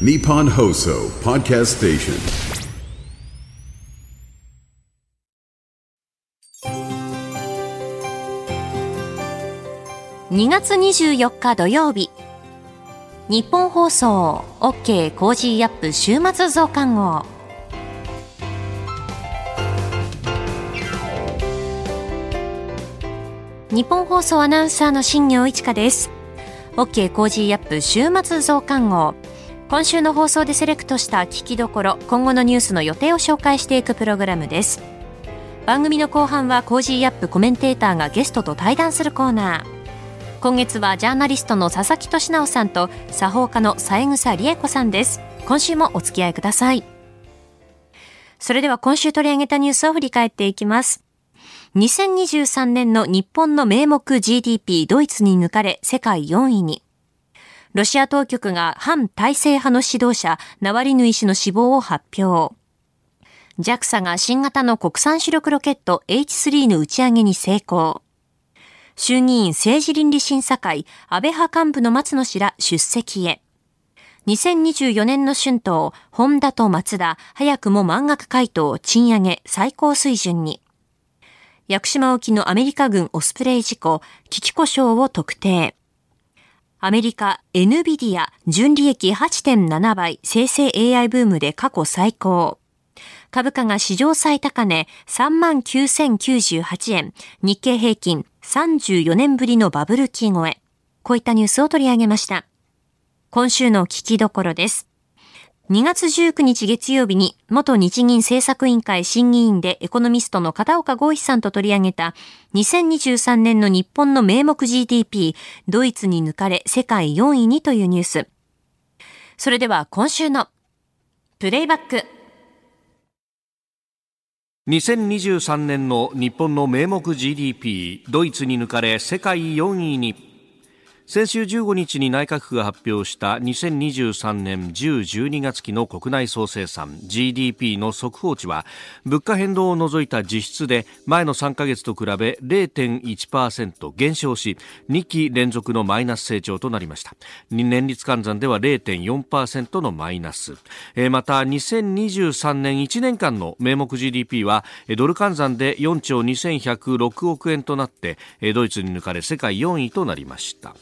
Nippon Hoso Podcast Station. 2月24日土曜日日本放送 OK コージーアップ週末増刊号日本放送アナウンサーの新業一華です OK コージーアップ週末増刊号今週の放送でセレクトした聞きどころ今後のニュースの予定を紹介していくプログラムです。番組の後半は Cozy up コメンテーターがゲストと対談するコーナー。今月はジャーナリストの佐々木俊尚さんと作法家の三枝理恵子さんです。今週もお付き合いください。それでは今週取り上げたニュースを振り返っていきます。2023年の日本の名目 GDP ドイツに抜かれ世界4位に。ロシア当局が反体制派の指導者ナワリヌイ氏の死亡を発表。JAXA が新型の国産主力ロケット H3 の打ち上げに成功。衆議院政治倫理審査会安倍派幹部の松野氏ら出席へ。2024年の春闘、ホンダとマツダ、早くも満額回答、賃上げ、最高水準に。屋久島沖のアメリカ軍オスプレイ事故、危機故障を特定。アメリカ NVIDIA 純利益8.7倍生成 AI ブームで過去最高。株価が史上最高値39,098円。日経平均34年ぶりのバブル期超え。こういったニュースを取り上げました。今週の聞きどころです。2月19日月曜日に元日銀政策委員会審議員でエコノミストの片岡豪一さんと取り上げた2023年の日本の名目 GDP ドイツに抜かれ世界4位にというニュース。それでは今週のプレイバック。2023年の日本の名目 GDP ドイツに抜かれ世界4位に先週15日に内閣府が発表した2023年10、12月期の国内総生産 GDP の速報値は物価変動を除いた実質で前の3ヶ月と比べ0.1%減少し2期連続のマイナス成長となりました。年率換算では0.4%のマイナス。また2023年1年間の名目 GDP はドル換算で4兆2106億円となってドイツに抜かれ世界4位となりました。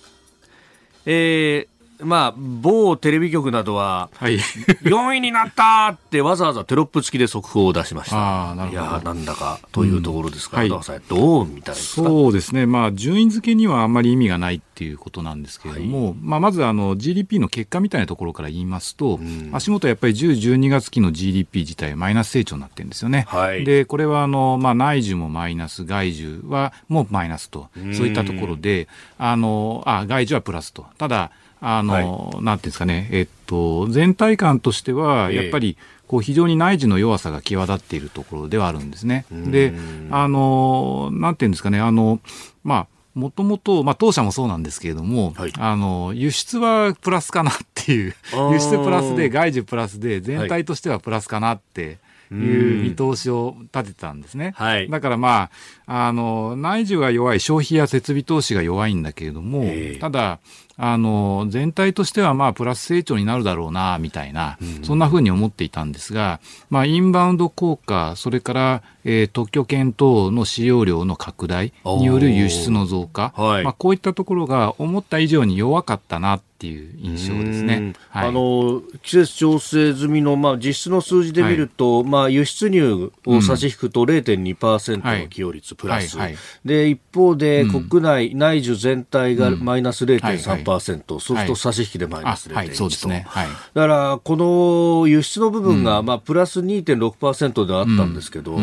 えーまあ、某テレビ局などは、はい、4位になったってわざわざテロップ付きで速報を出しました。あなるほど。いやなんだかというところですから、うん、はい、どう見たらいいですか？そうですね、まあ、順位付けにはあんまり意味がないっていうことなんですけれども、はい、まあ、まずあの GDP の結果みたいなところから言いますと、うん、足元やっぱり10、12月期の GDP 自体マイナス成長になってるんですよね。はい、で、これはあの、まあ、内需もマイナス、外需はもうマイナスと、そういったところで、あの、あ、外需はプラスと。ただ、あの、はい、なんていうんですかね、えっと、全体感としては、やっぱり、こう非常に内需の弱さが際立っているところではあるんですね。で、あの、なんていうんですかね、あの、まあ、もともと、まあ、当社もそうなんですけれども、はい、あの、輸出はプラスかなっていう、輸出プラスで、外需プラスで、全体としてはプラスかなって、いう見通しを立てたんですね。はい、だからまあ、あの、内需が弱い、消費や設備投資が弱いんだけれども、ただ、あの、全体としてはまあプラス成長になるだろうな、みたいな、そんなふうに思っていたんですが、まあインバウンド効果、それから、えー、特許権等の使用量の拡大による輸出の増加、はい、まあこういったところが思った以上に弱かったなっていう印象ですね。はい、あの季節調整済みのまあ実質の数字で見ると、はい、まあ輸出入を差し引くと0.2%の寄与率プラス、で一方で国内、内需全体がマイナス0.3%、そうすると差し引きでマイナス0.1と、はい。そうですね。はい、だからこの輸出の部分が、まあプラス2.6%であったんですけど、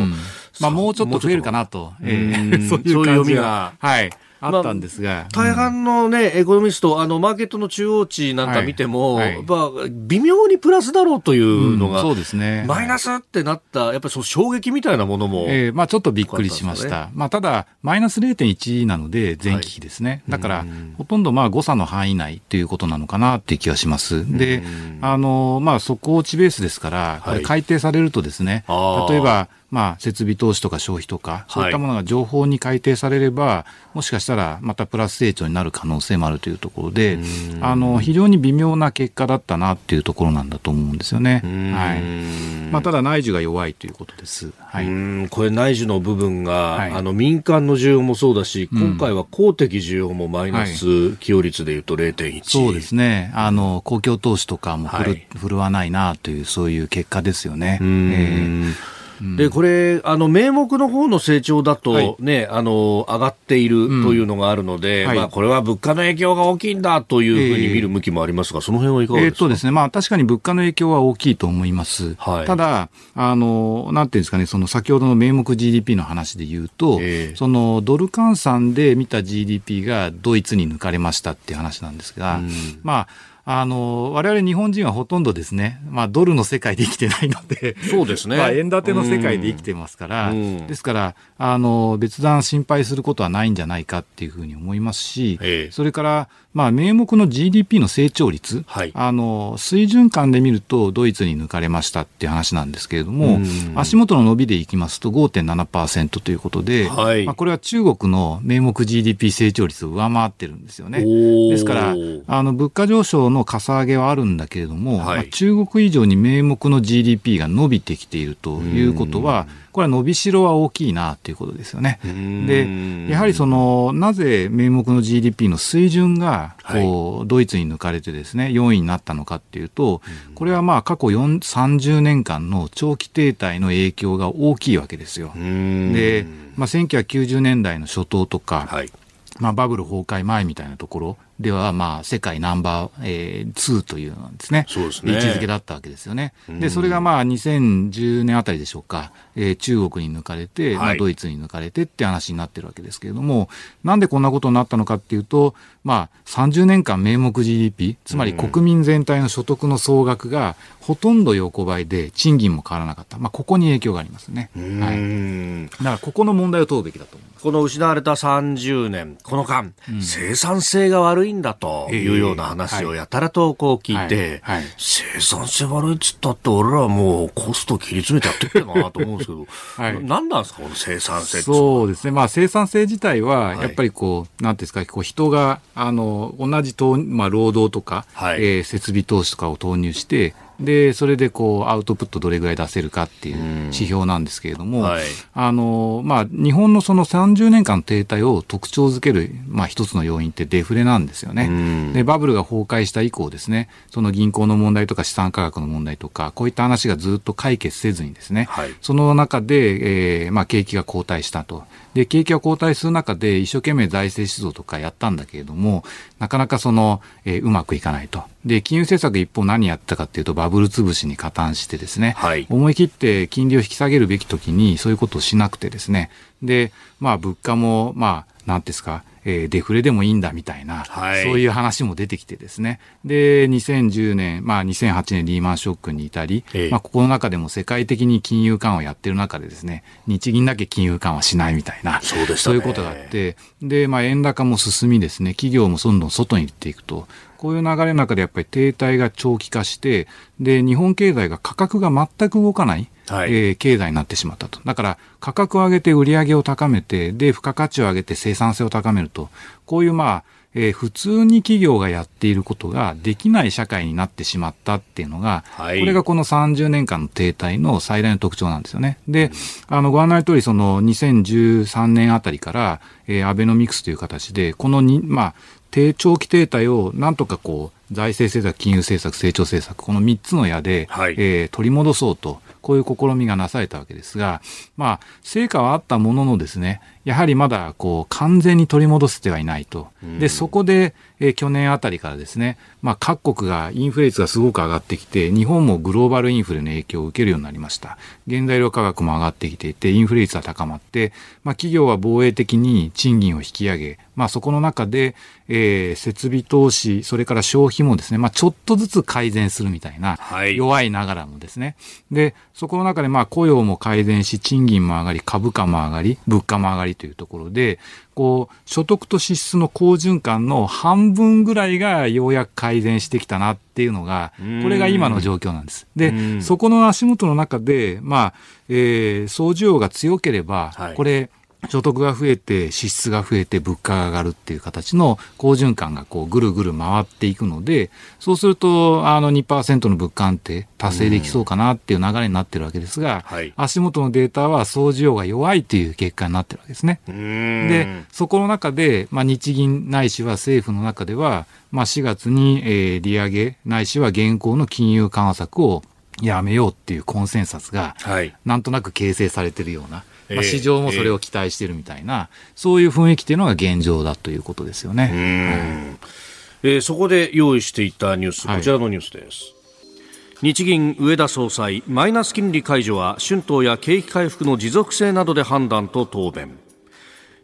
まあもうちょっと増えるかなと、えー、そういう読みが。はい。あったんですが、まあ、大半のね、エコノミスト、あの、マーケットの中央値なんか見ても、はいはい、まあ、微妙にプラスだろうというのが、うん、そうですね。マイナスってなった、やっぱりその衝撃みたいなものも、えー、まあちょっとびっくりしました。ね、まあただ、マイナス0.1なので、前期比ですね。はい、だから、ほとんどまあ誤差の範囲内ということなのかなっていう気がします。で、あの、まあ底落ちベースですから、これ改定されるとですね、例えば、まあ、設備投資とか消費とか、そういったものが情報に改定されれば、もしかしたらまたプラス成長になる可能性もあるというところで、あの非常に微妙な結果だったなっていうところなんだと思うんですよね。はい。まあ、ただ、内需が弱いということです。はい、これ、内需の部分が、はい、あの民間の需要もそうだし、今回は公的需要もマイナス寄与率でいうと0.1、そうですね。あの、公共投資とかも振る、はい、振るわないなという、そういう結果ですよね。えーでこれあの名目の方の成長だとね、はい、あの上がっているというのがあるので、うんはい、まあ、これは物価の影響が大きいんだというふうに見る向きもありますが、えー、その辺はいかがですか、えー、とですねまあ、確かに物価の影響は大きいと思います、はい、ただあの、なんていうんですかね、その先ほどの名目 GDP の話で言うと、えー、そのドル換算で見た GDP がドイツに抜かれましたっていう話なんですが、うん、まああの、我々日本人はほとんどですね、まあドルの世界で生きてないので、そうですね。まあ円建ての世界で生きてますから、ですから、あの、別段心配することはないんじゃないかっていうふうに思いますし、ええ、それから、まあ名目の GDP の成長率、はい、あの、水準感で見るとドイツに抜かれましたっていう話なんですけれども、足元の伸びでいきますと5.7%ということで、はい、まあこれは中国の名目 GDP 成長率を上回ってるんですよね。ですから、あの、物価上昇ののかさ上げはあるんだけれども、はい、まあ、中国以上に名目の GDP が伸びてきているということは、これは伸びしろは大きいなということですよね。で、やはりその、なぜ名目の GDP の水準が、こう、はい、ドイツに抜かれてですね、4位になったのかっていうと、これはまあ過去30年間の長期停滞の影響が大きいわけですよ。で、まあ、1990年代の初頭とか、はい、まあ、バブル崩壊前みたいなところでは、まあ、世界ナンバー、えー、2というのですね。そうですね。位置づけだったわけですよね。で、それがまあ、2010年あたりでしょうか、えー、中国に抜かれて、はい、まあ、ドイツに抜かれてって話になってるわけですけれども、なんでこんなことになったのかっていうと、まあ、30年間名目 GDP、つまり国民全体の所得の総額がほとんど横ばいで、賃金も変わらなかった。まあ、ここに影響がありますね。はい。だから、ここの問題を問うべきだと思います。この失われた30年、この間、うん、生産性が悪いいんだというような話をやたらとこう聞いて、生産性悪いっつったって俺らもうコスト切り詰めてやってっけなと思うんですけど、はい、何なんですかこの生産性そうですね。まあ生産性自体は、やっぱりこう、なんていうんですか、こう人が、あの、同じと、まあ労働とか、はい、えー、設備投資とかを投入して、で、それでこう、アウトプットどれぐらい出せるかっていう指標なんですけれども、はい、あの、まあ、日本のその30年間の停滞を特徴づける、まあ、一つの要因ってデフレなんですよね。で、バブルが崩壊した以降ですね、その銀行の問題とか資産価格の問題とか、こういった話がずっと解決せずにですね、はい、その中で、えー、まあ、景気が後退したと。で、景気が後退する中で一生懸命財政出動とかやったんだけれども、なかなかその、えー、うまくいかないと。で、金融政策一方何やったかっていうと、バブル潰しに加担してですね、はい、思い切って金利を引き下げるべき時にそういうことをしなくてですね、で、まあ物価も、まあ、なんですか、えー、デフレでもいいんだみたいな、はい、そういう話も出てきてですね。で、2010年、まあ2008年リーマンショックに至り、えまあここの中でも世界的に金融緩和やってる中でですね、日銀だけ金融緩和しないみたいな、そう、ね,、そういうことがあって、で、まあ円高も進みですね、企業もどんどん外に行っていくと。こういう流れの中でやっぱり停滞が長期化して、で、日本経済が価格が全く動かない。はい、えー、経済になってしまったと。だから価格を上げて売り上げを高めて、で、付加価値を上げて生産性を高めると。こういうまあ、えー、普通に企業がやっていることができない社会になってしまったっていうのが、はい、これがこの30年間の停滞の最大の特徴なんですよね。で、あの、ご案内の通り、その2013年あたりから、えー、アベノミクスという形で、このに、まあ、低長期停滞をなんとかこう、財政政策、金融政策、成長政策、この3つの矢で、はい、えー、取り戻そうとこういう試みがなされたわけですが、まあ、成果はあったもののですね、やはりまだこう完全に取り戻せてはいないと。で、そこで、えー、去年あたりからですね、まあ、各国がインフレ率がすごく上がってきて、日本もグローバルインフレの影響を受けるようになりました。原材料価格も上がってきていて、インフレ率は高まって、まあ、企業は防衛的に賃金を引き上げ、まあ、そこの中で、えー、設備投資、それから消費きもですね、まあ、ちょっとずつ改善するみたいな、はい弱いながらもですね。で、そこの中でまあ雇用も改善し、賃金も上がり、株価も上がり、物価も上がりというところで、こう、所得と支出の好循環の半分ぐらいがようやく改善してきたなっていうのが、これが今の状況なんです。うで、んそこの足元の中で、まあ、えー、総需要が強ければ、はいこれ、所得が増えて、支出が増えて、物価が上がるっていう形の好循環がこうぐるぐる回っていくので、そうすると、あの2%の物価安定達成できそうかなっていう流れになってるわけですが、はい足元のデータは総需要が弱いという結果になってるわけですね。で、そこの中で、まあ、日銀ないしは政府の中では、まあ、4月に、えー利上げないしは現行の金融緩和策をやめようっていうコンセンサスが、はい。なんとなく形成されてるような、ええまあ、市場もそれを期待してるみたいな、そういう雰囲気っていうのが現状だということですよね。うーんえーそこで用意していたニュース、はいこちらのニュースです。日銀上田総裁、マイナス金利解除は春闘や景気回復の持続性などで判断と答弁。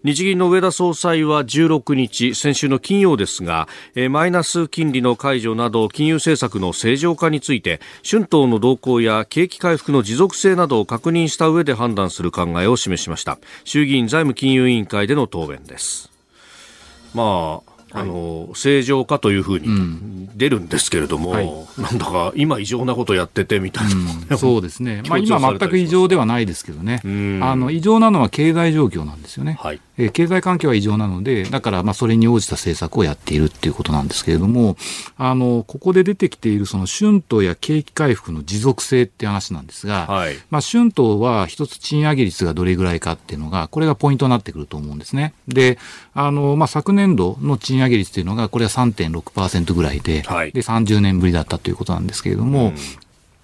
日銀の上田総裁は16日、先週の金曜ですが、えーマイナス金利の解除など金融政策の正常化について、春闘の動向や景気回復の持続性などを確認した上で判断する考えを示しました。衆議院財務金融委員会での答弁です。まあ、あの正常化というふうに出るんですけれども、はいなんだか今異常なことやっててみたいな、うんそうですね。まあ今全く異常ではないですけどね。んあの異常なのは経済状況なんですよね。はいえー経済環境は異常なので、だからまあそれに応じた政策をやっているっていうことなんですけれども、あの、ここで出てきているその春闘や景気回復の持続性って話なんですが、はい。まあ春闘は一つ賃上げ率がどれぐらいかっていうのが、これがポイントになってくると思うんですね。で、あの、まあ昨年度の賃上げ率っていうのが、これは3.6%ぐらいで、はい。で、30年ぶりだったということなんですけれども、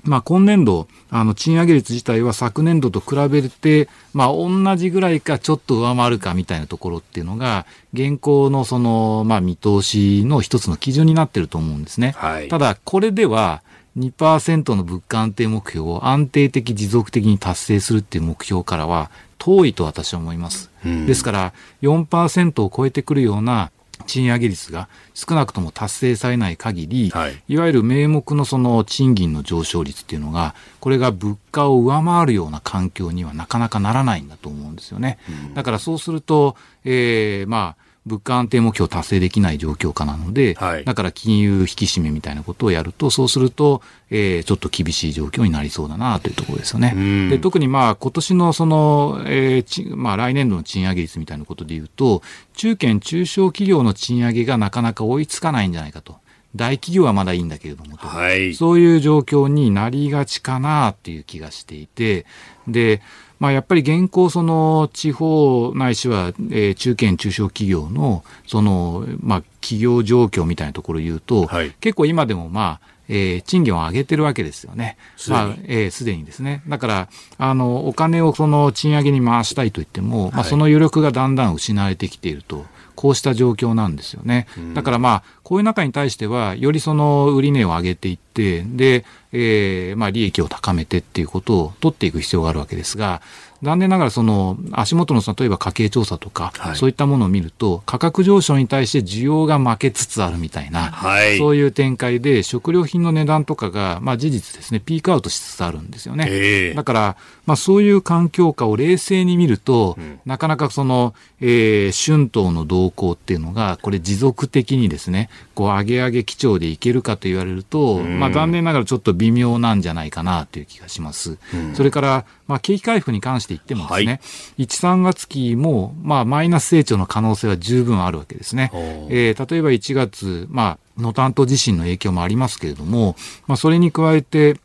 まあ、今年度、あの、賃上げ率自体は昨年度と比べて、まあ、同じぐらいかちょっと上回るかみたいなところっていうのが、現行のその、まあ、見通しの一つの基準になってると思うんですね。はいただ、これでは、2%の物価安定目標を安定的持続的に達成するっていう目標からは遠いと私は思います。うんですから、4%を超えてくるような賃上げ率が少なくとも達成されない限り、はいいわゆる名目のその賃金の上昇率っていうのが、これが物価を上回るような環境にはなかなかならないんだと思うんですよね。だからそうすると、えー、まあ、物価安定目標達成できない状況下なので、はいだから金融引き締めみたいなことをやると、そうすると、えーちょっと厳しい状況になりそうだなというところですよね。うんで特にまあ今年のその、えーちまあ、来年度の賃上げ率みたいなことで言うと、中堅中小企業の賃上げがなかなか追いつかないんじゃないかと。大企業はまだいいんだけれどもと。はいそういう状況になりがちかなっていう気がしていて、で、まあやっぱり現行その地方ないしは、えー中堅中小企業のその、まあ企業状況みたいなところを言うと、はい結構今でもまあ、えー賃金を上げてるわけですよね。すでにまあ、えーすでにですね。だから、あの、お金をその賃上げに回したいと言っても、まあその余力がだんだん失われてきていると。こうした状況なんですよね。だからまあ、こういう中に対しては、よりその売値を上げていって、で、えーまあ利益を高めてっていうことを取っていく必要があるわけですが、残念ながらその足元の例えば家計調査とか、はい。そういったものを見ると、価格上昇に対して需要が負けつつあるみたいな、はい。そういう展開で食料品の値段とかが、まあ事実ですね、ピークアウトしつつあるんですよね。ええ。だから、まあそういう環境下を冷静に見ると、なかなかその、えー春闘の動向っていうのが、これ持続的にですね、こう上げ上げ基調でいけるかと言われると、まあ残念ながらちょっと微妙なんじゃないかなという気がします。それから、まあ景気回復に関して言ってもですね、1、3月期も、まあマイナス成長の可能性は十分あるわけですね。えー例えば1月、まあ、能登半島地震の影響もありますけれども、まあ、それに加えて、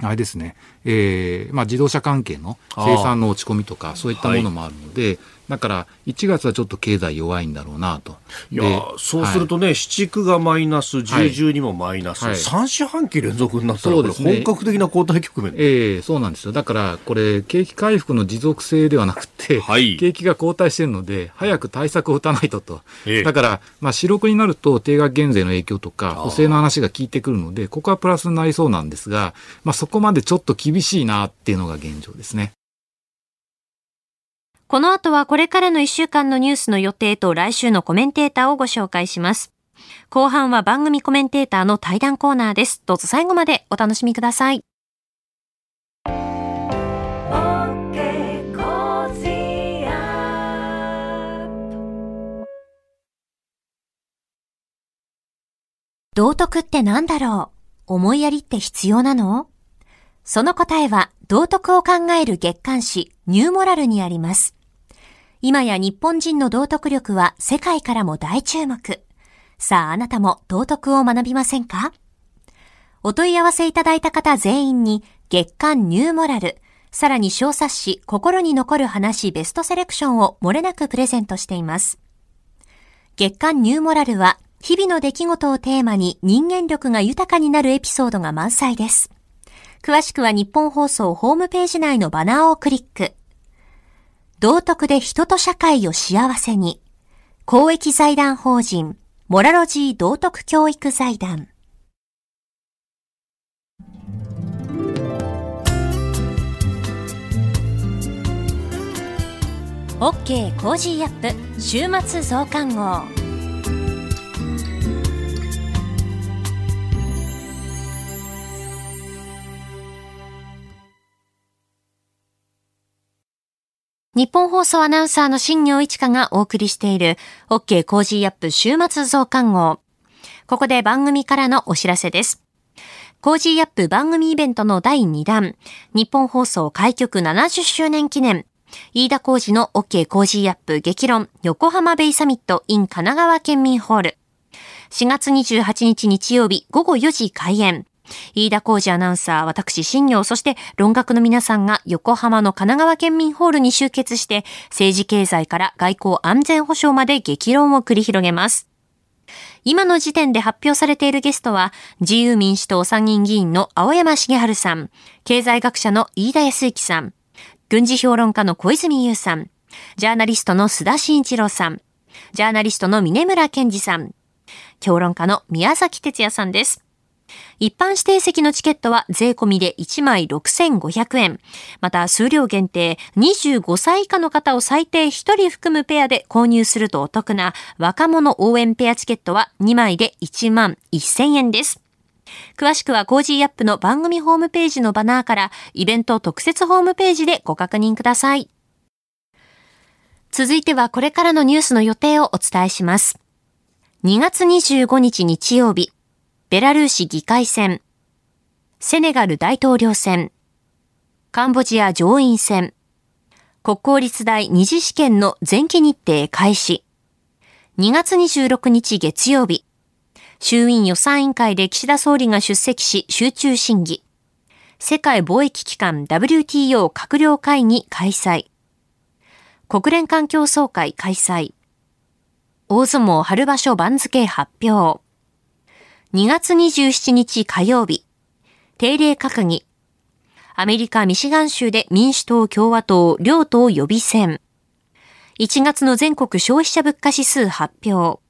あれですね、えーまあ、自動車関係の生産の落ち込みとか、そういったものもあるので、だから、1月はちょっと経済弱いんだろうなと。いやそうするとね、7、9がマイナス、10、12もマイナス、はい3四半期連続になったら、これそうですね本格的な後退局面。ええそうなんですよ。だから、これ、景気回復の持続性ではなくて、はい景気が後退してるので、早く対策を打たないとと。ええだから、まあ、四六になると、定額減税の影響とか、補正の話が効いてくるので、ここはプラスになりそうなんですが、まあ、そこまでちょっと厳しいなっていうのが現状ですね。この後はこれからの1週間のニュースの予定と来週のコメンテーターをご紹介します。後半は番組コメンテーターの対談コーナーです。どうぞ最後までお楽しみください。道徳って何だろう？思いやりって必要なの？その答えは道徳を考える月刊誌ニューモラルにあります。今や日本人の道徳力は世界からも大注目。さああなたも道徳を学びませんか？お問い合わせいただいた方全員に月刊ニューモラル、さらに小冊子心に残る話ベストセレクションを漏れなくプレゼントしています。月刊ニューモラルは日々の出来事をテーマに人間力が豊かになるエピソードが満載です。詳しくは日本放送ホームページ内のバナーをクリック。道徳で人と社会を幸せに。公益財団法人、モラロジー道徳教育財団。OK Cozy up 週末増刊号。ニッポン放送アナウンサーの新行市佳がお送りしている OK Cozy up 週末増刊号。ここで番組からのお知らせです。 Cozy up 番組イベントの第2弾、日本放送開局70周年記念、飯田浩二の OK コージーアップ激論横浜ベイサミット in 神奈川県民ホール。4月28日日曜日午後4時開演。飯田浩司アナウンサー、私、新行、そして論客の皆さんが横浜の神奈川県民ホールに集結して、政治経済から外交安全保障まで激論を繰り広げます。今の時点で発表されているゲストは、自由民主党参議院議員の青山茂春さん、経済学者の飯田康之さん、軍事評論家の小泉優さん、ジャーナリストの須田慎一郎さん、ジャーナリストの峰村健二さん、評論家の宮崎哲也さんです。一般指定席のチケットは税込みで1枚6500円。また、数量限定25歳以下の方を最低1人含むペアで購入するとお得な若者応援ペアチケットは2枚で1万1000円です。詳しくは Cozy up の番組ホームページのバナーからイベント特設ホームページでご確認ください。続いてはこれからのニュースの予定をお伝えします。2月25日日曜日、ベラルーシ議会選、セネガル大統領選、カンボジア上院選、国公立大二次試験の前期日程開始、2月26日月曜日、衆院予算委員会で岸田総理が出席し集中審議、世界貿易機関 WTO 閣僚会議開催、国連環境総会開催、大相撲春場所番付発表、2月27日火曜日、定例閣議、アメリカ・ミシガン州で民主党・共和党両党予備選、1月の全国消費者物価指数発表、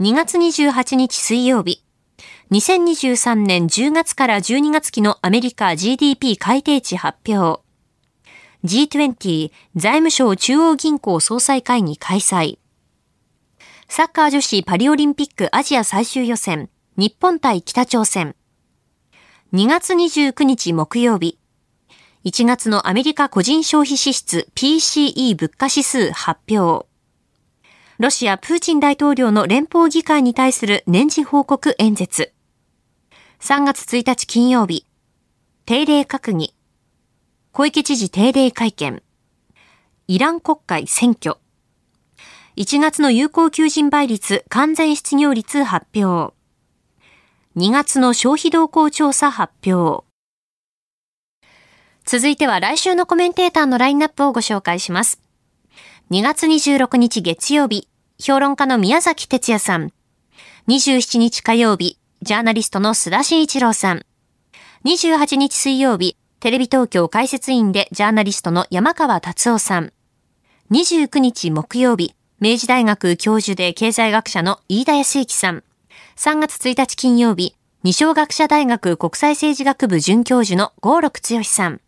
2月28日水曜日、2023年10月から12月期のアメリカ GDP 改定値発表、G20 財務省中央銀行総裁会議開催、サッカー女子パリオリンピックアジア最終予選。日本対北朝鮮。2月29日木曜日。1月のアメリカ個人消費支出 PCE 物価指数発表。ロシアプーチン大統領の連邦議会に対する年次報告演説。3月1日金曜日。定例閣議。小池知事定例会見。イラン国会選挙。1月の有効求人倍率完全失業率発表。2月の消費動向調査発表。続いては来週のコメンテーターのラインナップをご紹介します。2月26日月曜日、評論家の宮崎哲也さん。27日火曜日、ジャーナリストの須田慎一郎さん。28日水曜日、テレビ東京解説員でジャーナリストの山川達夫さん。29日木曜日、明治大学教授で経済学者の飯田康之さん。3月1日金曜日、二松学舎大学国際政治学部准教授の合六強さん。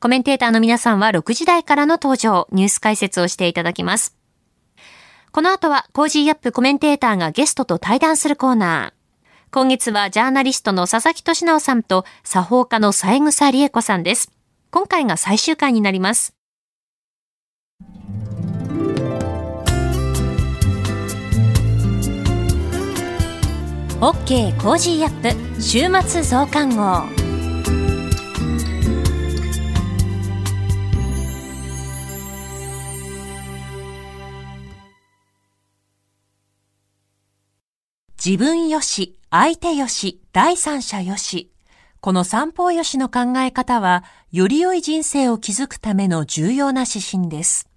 コメンテーターの皆さんは6時台からの登場、ニュース解説をしていただきます。この後は Cozy up コメンテーターがゲストと対談するコーナー。今月はジャーナリストの佐々木俊尚さんと作法家の三枝理恵子さんです。今回が最終回になります。OK コージーアップ週末増刊号。自分よし、相手よし、第三者よし。この三方よしの考え方は、より良い人生を築くための重要な指針です。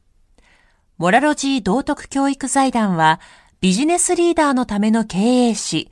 モラロジー道徳教育財団は、ビジネスリーダーのための経営誌、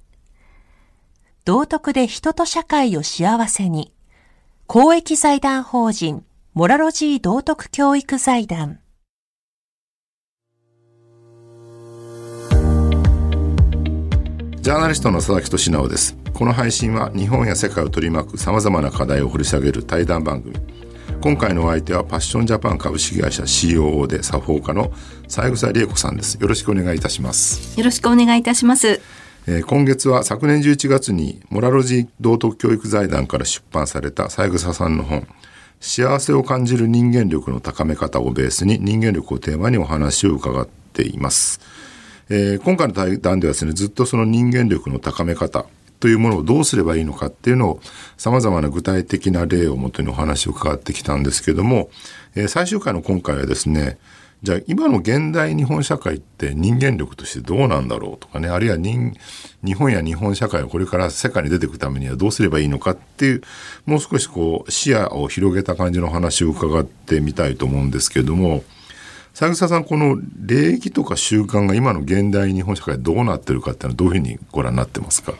道徳で人と社会を幸せに。公益財団法人モラロジー道徳教育財団。ジャーナリストの佐々木俊直です。この配信は日本や世界を取り巻くさまざまな課題を掘り下げる対談番組。今回のお相手はパッションジャパン株式会社 COO で作法家の三枝理恵子さんです。よろしくお願いいたします。よろしくお願いいたしますえー、今月は昨年11月にモラロジー道徳教育財団から出版された三枝さんの本幸せを感じる人間力の高め方をベースに人間力をテーマにお話を伺っています。えー、今回の対談ではですねずっとその人間力の高め方というものをどうすればいいのかっていうのをさまざまな具体的な例をもとにお話を伺ってきたんですけども、えー、最終回の今回はですねじゃあ今の現代日本社会って人間力としてどうなんだろうとかねあるいは人日本や日本社会をこれから世界に出ていくためにはどうすればいいのかっていうもう少しこう視野を広げた感じの話を伺ってみたいと思うんですけども。三草さんこの礼儀とか習慣が今の現代日本社会どうなってるかっていうのはどういうふうにご覧になってますか？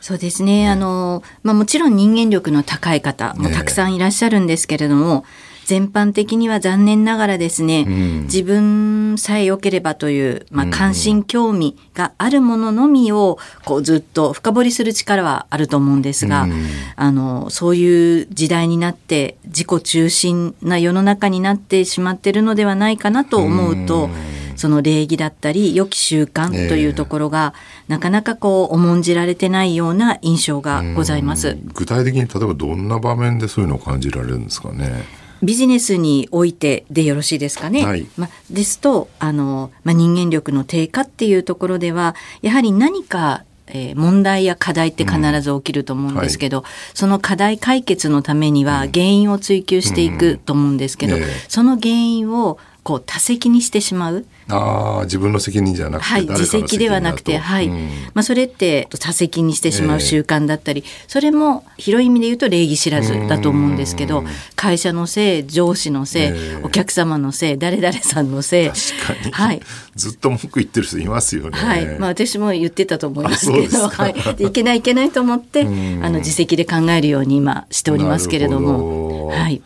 そうですね、あの、まあ、もちろん人間力の高い方もたくさんいらっしゃるんですけれども、全般的には残念ながらですね、うん、自分さえ良ければという、まあ、関心興味があるもののみをこうずっと深掘りする力はあると思うんですが、うん、あのそういう時代になって自己中心な世の中になってしまっているのではないかなと思うと。うんその礼儀だったり良き習慣というところが、えー、なかなかこう重んじられてないような印象がございます。具体的に例えばどんな場面でそういうのを感じられるんですかね？ビジネスにおいてでよろしいですかね。はい、まですとあの、ま人間力の低下っていうところではやはり何かえー、問題や課題って必ず起きると思うんですけど、うんはい、その課題解決のためには原因を追求していくと思うんですけど、うん。うんその原因をこう多責にしてしまう。ああ自分の責任じゃなくて、はい、自責ではなくて、はい、うん、まあそれって多責にしてしまう習慣だったり、えー、それも広い意味で言うと礼儀知らずだと思うんですけど、会社のせい、上司のせい、えー、お客様のせい、誰々さんのせい、確かに、はい、ずっと文句言ってる人いますよね。はい、まあ私も言ってたと思いますけど、はい、いけないいけないと思って、あの自責で考えるように今しておりますけれども、はい。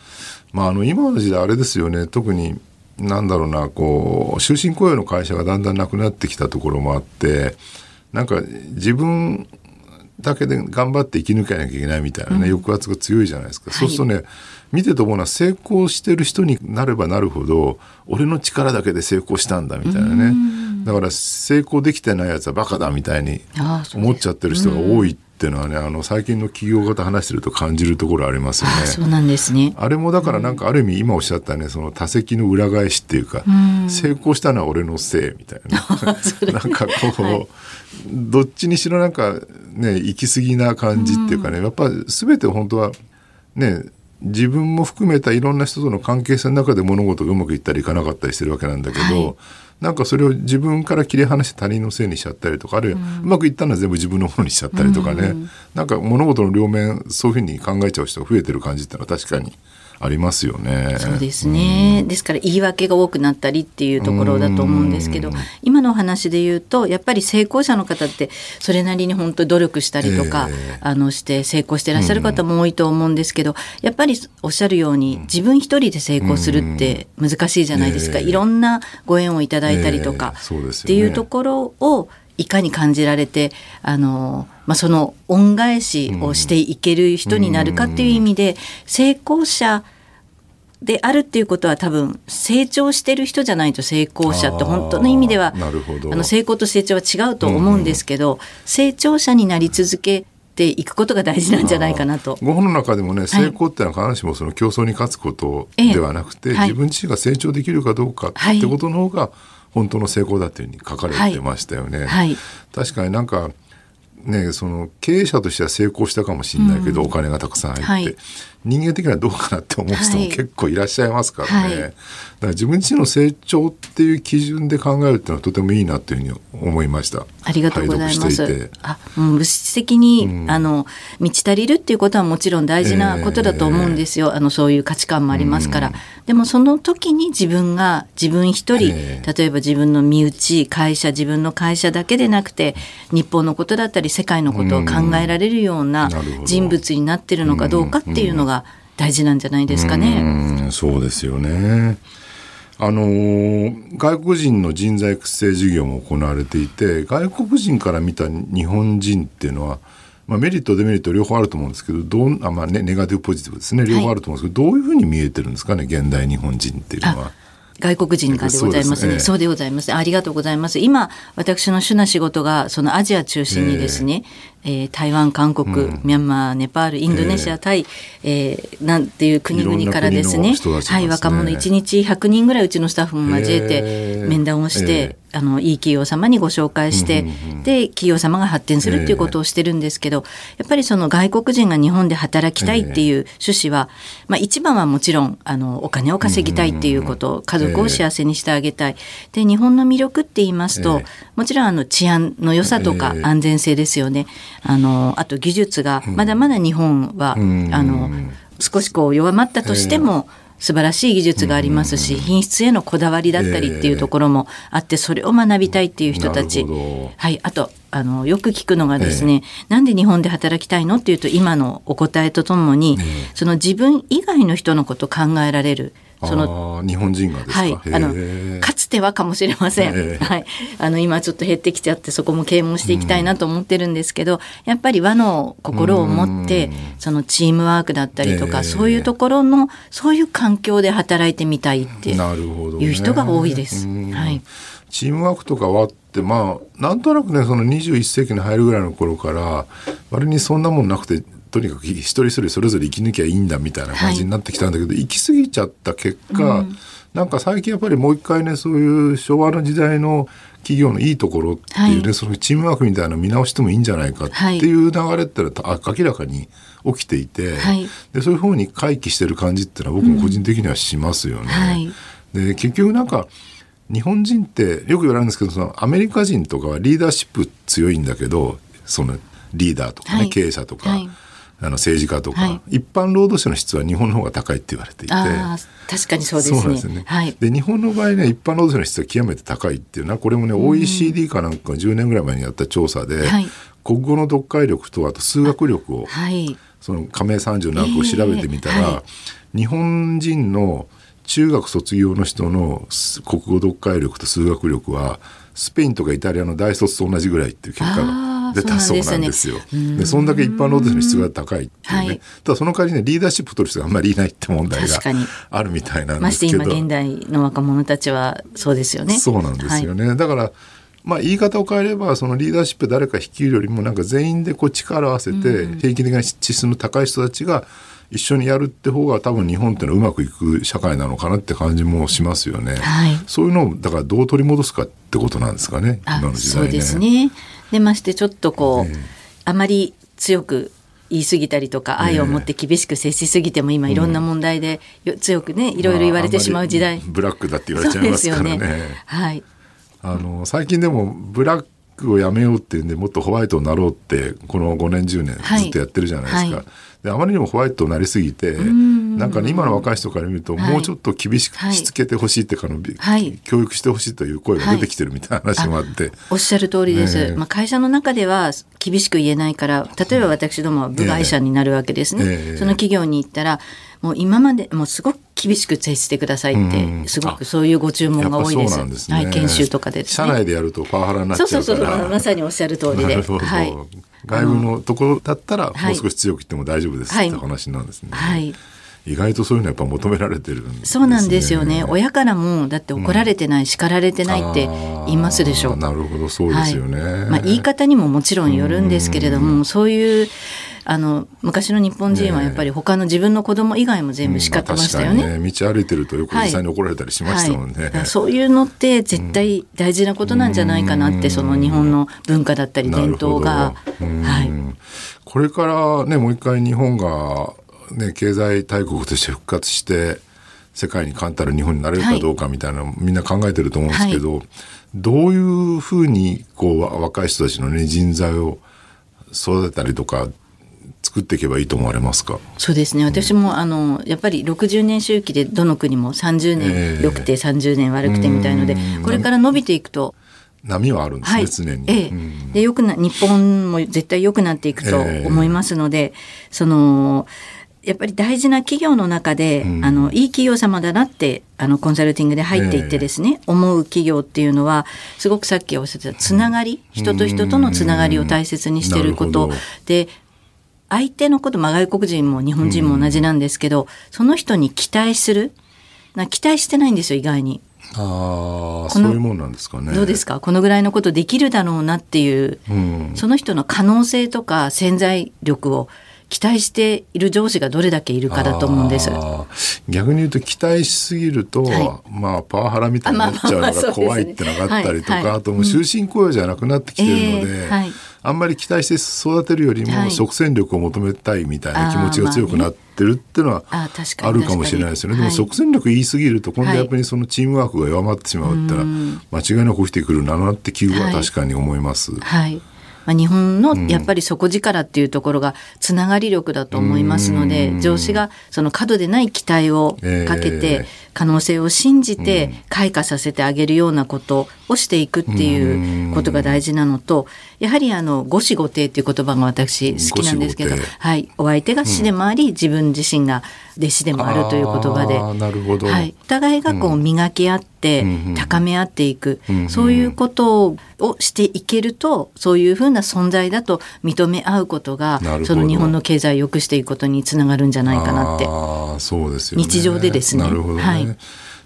まああの今の時代あれですよね、特になんだろうなこう終身雇用の会社がだんだんなくなってきたところもあってなんか自分だけで頑張って生き抜かなきゃいけないみたいなね、抑圧が強いじゃないですか、そうするとね見てて思うのは成功してる人になればなるほど俺の力だけで成功したんだみたいなね。だから成功できてないやつはバカだみたいに思っちゃってる人が多いっていうのはねあの最近の企業型話してると感じるところありますよね。そうなんですね。あれもだからなんかある意味今おっしゃったねその多責の裏返しっていうか、う成功したのは俺のせいみたいな。なんかこう、はい、どっちにしろなんかね行き過ぎな感じっていうかねやっぱ全て本当はね自分も含めたいろんな人との関係性の中で物事がうまくいったりいかなかったりしてるわけなんだけど、はい、なんかそれを自分から切り離して他人のせいにしちゃったりとかあるいはうまくいったのは全部自分のものにしちゃったりとかね、なんか物事の両面そういうふうに考えちゃう人が増えてる感じっていうのは確かにありますよね。そうですね、ですから言い訳が多くなったりっていうところだと思うんですけど、今のお話で言うとやっぱり成功者の方ってそれなりに本当に努力したりとか、えあのして成功してらっしゃる方も多いと思うんですけど、やっぱりおっしゃるように自分一人で成功するって難しいじゃないですか、ええ。いろんなご縁をいただいたりとか、ええ。そうですよね。っていうところをいかに感じられてあの、まあ、その恩返しをしていける人になるかっていう意味で、成功者であるっていうことは多分成長してる人じゃないと成功者って本当の意味ではあーなるほど。あの成功と成長は違うと思うんですけど、成長者になり続けていくことが大事なんじゃないかなと。ご本の中でもね成功ってのは必ずしもその競争に勝つことええではなくて、はい。自分自身が成長できるかどうかはいってことの方が本当の成功だっていうふうに書かれてましたよね。はい。確かになんかねその経営者としては成功したかもしれないけど、お金がたくさん入って、はい人間的にはどうかなって思う人もはい。結構いらっしゃいますからね、はい。だから自分自身の成長っていう基準で考えるっていうのはとてもいいなというふうに思いました。ありがとうございます。あ、もう物質的に、あの満ち足りるっていうことはもちろん大事なことだと思うんですよ。あのそういう価値観もありますから。でもその時に自分が自分一人、え例えば自分の身内、会社、自分の会社だけでなくて、日本のことだったり世界のことを考えられるような人物になってるのかどうかっていうのが大事なんじゃないですかね。うんそうですよね。あのー外国人の人材育成事業も行われていて外国人から見た日本人っていうのは、まあ、メリットデメリット両方あると思うんですけどどうあ、まあね、ネガティブポジティブですね両方あると思うんですけど、どういうふうに見えてるんですかね現代日本人っていうのは。外国人がでございますね。そうでございます。ありがとうございます。今、私の主な仕事が、そのアジア中心にですね、えー台湾、韓国、ミャンマー、ネパール、インドネシア、タイ、えーなんていう国々からですね、すね。はい、若者1日100人ぐらいうちのスタッフも交えへてー面談をして、えあの、いい企業様にご紹介して、で、企業様が発展するっていうことをしてるんですけど、やっぱりその外国人が日本で働きたいっていう趣旨は、まあ一番はもちろん、あの、お金を稼ぎたいっていうこと、家族を幸せにしてあげたい。で、日本の魅力って言いますと、えもちろんあの治安の良さとかええ安全性ですよね。あの、あと技術が、まだまだ日本は、ん。あの、少しこう弱まったとしても、素晴らしい技術がありますし、品質へのこだわりだったりっていうところもあって、それを学びたいっていう人たち。はい。あと、あの、よく聞くのがですね、なんで日本で働きたいのっていうと、今のお答えとともに、その自分以外の人のことを考えられる。その日本人がですか、はい、あのかつてはかもしれません、ええ。はい、あの今ちょっと減ってきちゃってそこも啓蒙していきたいなと思ってるんですけど、やっぱり和の心を持ってそのチームワークだったりとか、ええ。そういうところのそういう環境で働いてみたいっていう人が多いです。うん。はいチームワークとかはあってまあなんとなくねその21世紀に入るぐらいの頃から割にそんなもんなくてとにかく一人一人それぞれ生き抜きゃいいんだみたいな感じになってきたんだけど、行き過ぎちゃった結果、なんか最近やっぱりもう一回ねそういう昭和の時代の企業のいいところっていうね、はい。そのチームワークみたいなの見直してもいいんじゃないかっていう流れってのは、あ明らかに起きていて、はい。でそういうふうに回帰してる感じっていうのは僕も個人的にはしますよね。はい。で結局なんか日本人ってよく言われるんですけどそのアメリカ人とかはリーダーシップ強いんだけどそのリーダーとかね、はい。経営者とか、はい。あの政治家とか、はい。一般労働者の質は日本の方が高いって言われていて。確かにそうですね。で日本の場合ね一般労働者の質は極めて高いっていうのはこれもね、OECD かなんか10年ぐらい前にやった調査で、はい。国語の読解力とあと数学力をはい。その加盟30何個を調べてみたら、日本人の中学卒業の人のす国語読解力と数学力はスペインとかイタリアの大卒と同じぐらいっていう結果が出たそうなんですよ。でそんだけ一般労働者の質が高いっていうね、はい。ただその代わりねリーダーシップ取る人があんまりいないって問題があるみたいなんましてですけど。今現代の若者たちはそうですよね。そうなんですよね、だからまあ言い方を変えればそのリーダーシップ誰か率いるよりもなんか全員でこう力を合わせて平均的な資質の高い人たちが一緒にやるって方が多分日本っていうのはうまくいく社会なのかなって感じもしますよね。はいそういうのをだからどう取り戻すかってことなんですかねあ今の時代ね。そうですね。でましてちょっとこう、ええあまり強く言い過ぎたりとか愛を持って厳しく接しすぎても今いろんな問題でよ強くねいろいろ言われてしまう時代。ブラックだって言われちゃいますからね。そうですよね。はい。あの最近でもブラックをやめようっていうんでもっとホワイトになろうってこの5年10年はい。ずっとやってるじゃないですか。はい。であまりにもホワイトになりすぎてなんかね今の若い人から見るとはい。もうちょっと厳しくはい。しつけてほしいってかの、はい。教育してほしいという声が出てきてるみたいな話もあって、おっしゃる通りです。ええ。まあ、会社の中では厳しく言えないから、例えば私どもは部外者になるわけですね。ええ。その企業に行ったら、もう今までもうすごく厳しく接してくださいって、うんすごくそういうご注文が多いです。ですね。はい、研修とかでね。社内でやるとパワハラになっちゃそううそうから。そう、まさにおっしゃる通りで。はい。外部のところだったらはいもう少し強く言っても大丈夫ですはいって話なんですね。はい。意外とそういうのはやっぱ求められてるんですね。そうなんですよね。親からも、だって怒られてない、叱られてないって言いますでしょう。なるほど、そうですよね。はいまあ、言い方にももちろんよるんですけれども、そういうあの昔の日本人はやっぱり他の自分の子供以外も全部叱ってましたよね。まあ確かにね道歩いてるとよく実際に怒られたりしましたもんね。はい。だからそういうのって絶対大事なことなんじゃないかなって、その日本の文化だったり伝統が。はい。これからねもう一回日本が、ね、経済大国として復活して世界に冠たる日本になれるかどうかみたいなの、みんな考えてると思うんですけど、どういうふうにこうわ若い人たちの、ね、人材を育てたりとか作っていけばいいと思われますか？そうですね。私もあのやっぱり60年周期でどの国も30ええ。年良くて30年悪くてみたいので、うん。これから伸びていくと。波はあるんですね、常に。ええ。うん。でよくな日本も絶対良くなっていくと思いますので、そのやっぱり大事な企業の中で、うん。あのいい企業様だなってあのコンサルティングで入っていってですね、思う企業っていうのはすごくさっきおっしゃってたつながり、人と人とのつながりを大切にしていることで相手のこと、まあ、外国人も日本人も同じなんですけど、その人に期待する？な期待してないんですよ意外に。ああそういうもんなんですかね。どうですか？このぐらいのことできるだろうなっていううんその人の可能性とか潜在力を期待している上司がどれだけいるかだと思うんです。逆に言うと期待しすぎると、はまあパワハラみたいになっちゃうのが怖いってのがあったりとか、はいはい。あともう終身雇用じゃなくなってきてるので、あんまり期待して育てるよりもはい。即戦力を求めたいみたいな気持ちが強くなってるっていうのはあるかもしれないですよね。でもはい即戦力言いすぎると今度やっぱりそのチームワークが弱まってしまうってのは間違いなく起きてくるななって気は確かに思います。はい。まあ、日本のやっぱり底力っていうところがつながり力だと思いますので、上司がその過度でない期待をかけえてえ可能性を信じて開花させてあげるようなことをしていくっていうことが大事なのと、やはりあの五子五帝っていう言葉が私好きなんですけどはい、お相手が師でもあり、自分自身が弟子でもあるという言葉で。なるほど。はい、お互いがこう磨き合って、うん高め合っていく、うんそういうことをしていけるとそういうふうな存在だと認め合うことがその日本の経済を良くしていくことにつながるんじゃないかなって。ああそうですよね。日常でですね。なるほどね。はい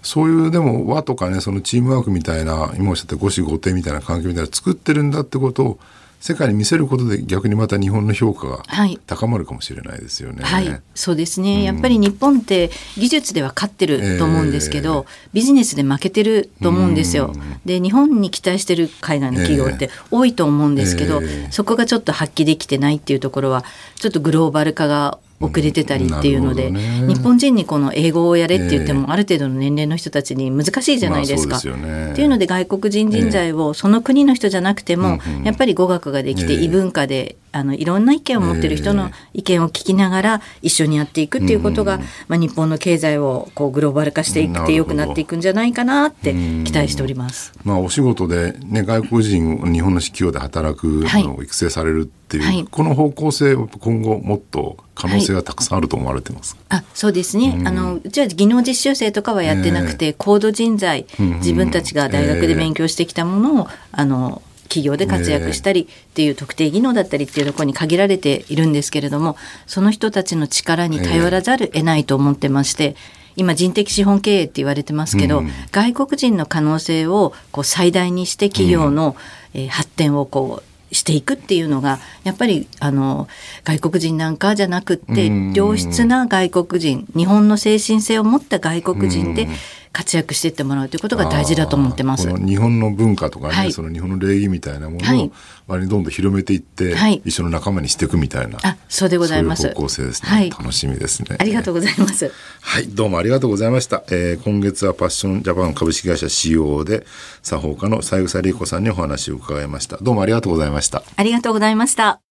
そういうでも和とかねそのチームワークみたいな今おっしゃった五子五帝みたいな関係みたいなの作ってるんだってことを世界に見せることで逆にまた日本の評価がはい。高まるかもしれないですよね。はい、そうですね。やっぱり日本って技術では勝ってると思うんですけど、ビジネスで負けてると思うんですよ。で、日本に期待してる海外の企業って多いと思うんですけど、ええ。そこがちょっと発揮できてないっていうところは、ちょっとグローバル化が遅れてたりっていうので、ね。日本人にこの英語をやれって言っても、ある程度の年齢の人たちに難しいじゃないですか。まあね。っていうので外国人人材をその国の人じゃなくても、やっぱり語学ができてええ。異文化であのいろんな意見を持ってる人の意見を聞きながら一緒にやっていくっていうことが、まあ、日本の経済をこうグローバル化していって良くなっていくんじゃないかなって期待しております。まあお仕事でね外国人日本の企業で働くはいのを育成されるっていう、はい。この方向性を今後もっと可能性がたくさんあると思われてますか？あそうですね、あのうちは技能実習生とかはやってなくて、高度人材、自分たちが大学で勉強してきたものを、あの企業で活躍したりっていう特定技能だったりっていうところに限られているんですけれどもその人たちの力に頼らざる得ないと思ってまして。今人的資本経営って言われてますけど、外国人の可能性をこう最大にして企業の、えー発展をこうしていくっていうのがやっぱりあの外国人なんかじゃなくってうん。良質な外国人日本の精神性を持った外国人で活躍していってもらうということが大事だと思ってます。日本の文化とかね、はいその日本の礼儀みたいなもはいのを割にどんどん広めていって、はい一緒の仲間にしていくみたいな、あ、そうでございます。そういう方向性ですね、はい。楽しみですねありがとうございます。はい、どうもありがとうございました。えー今月はパッションジャパン株式会社 COO で、作法家の三枝理子さんにお話を伺いました。どうもありがとうございました。ありがとうございました。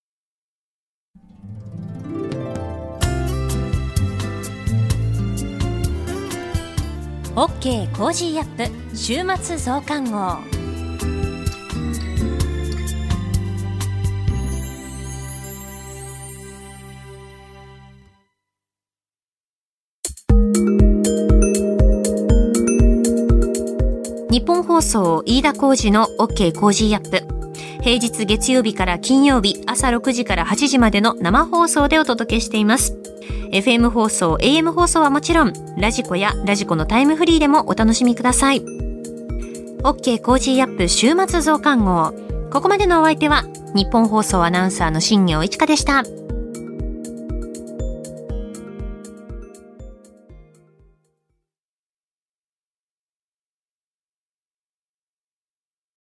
OK コージーアップ週末増刊号。ニッポン放送飯田浩司の OK Cozy up。平日月曜日から金曜日朝6時から8時までの生放送でお届けしています。FM 放送 AM 放送はもちろんラジコやラジコのタイムフリーでもお楽しみください。OK Cozy up 週末増刊号。ここまでのお相手はニッポン放送アナウンサーの新行市佳でした。